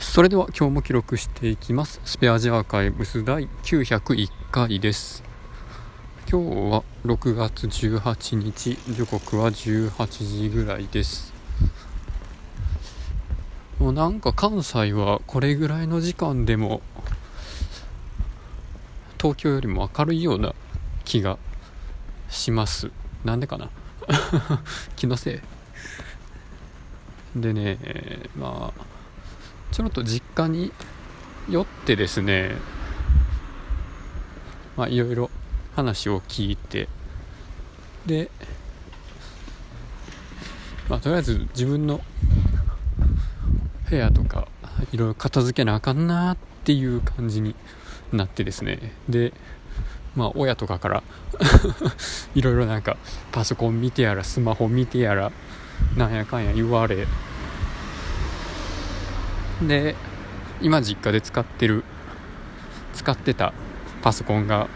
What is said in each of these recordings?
それでは今日も記録していきます。スペアジアーカイブス第901回です。今日は6月18日時刻は18時ぐらいです。もうなんか関西はこれぐらいの時間でも東京よりも明るいような気がします。なんでかな？気のせい。でねまあちょっと実家に寄ってですねまあいろいろ話を聞いてでまあとりあえず自分の部屋とかいろいろ片付けなあかんなっていう感じになってですね。でまあ親とかから いろいろなんかパソコン見てやらスマホ見てやらなんやかんや言われで今実家で使ってる使ってたパソコンが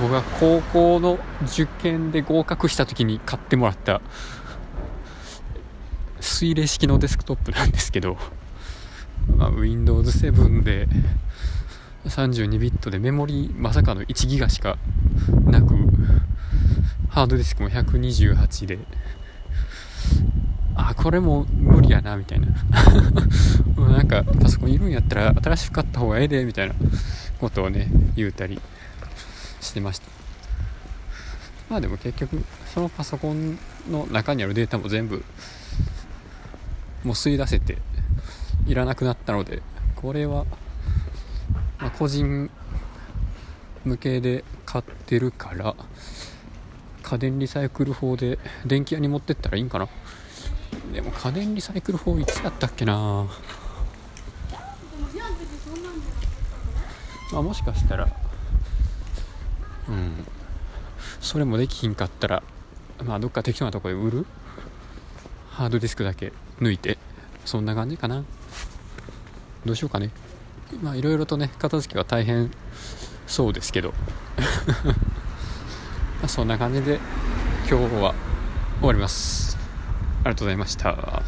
僕が高校の受験で合格した時に買ってもらった水冷式のデスクトップなんですけど、まあ、Windows 7で32ビットでメモリまさかの1ギガしかなくハードディスクも128であこれも無理やなみたいな。もうなんかパソコンいるんやったら新しく買った方がええでみたいなことをね言うたりしてました。まあでも結局そのパソコンの中にあるデータも全部もう吸い出せていらなくなったのでこれは、まあ、個人向けで買ってるから家電リサイクル法で電気屋に持ってったらいいんかな。でも家電リサイクル法いつやったっけな。まあもしかしたらうん。それもできひんかったらまあどっか適当なとこで売る？ハードディスクだけ抜いて。そんな感じかな。どうしようかね。まあいろいろとね片付けは大変そうですけど。まそんな感じで今日は終わります。ありがとうございました。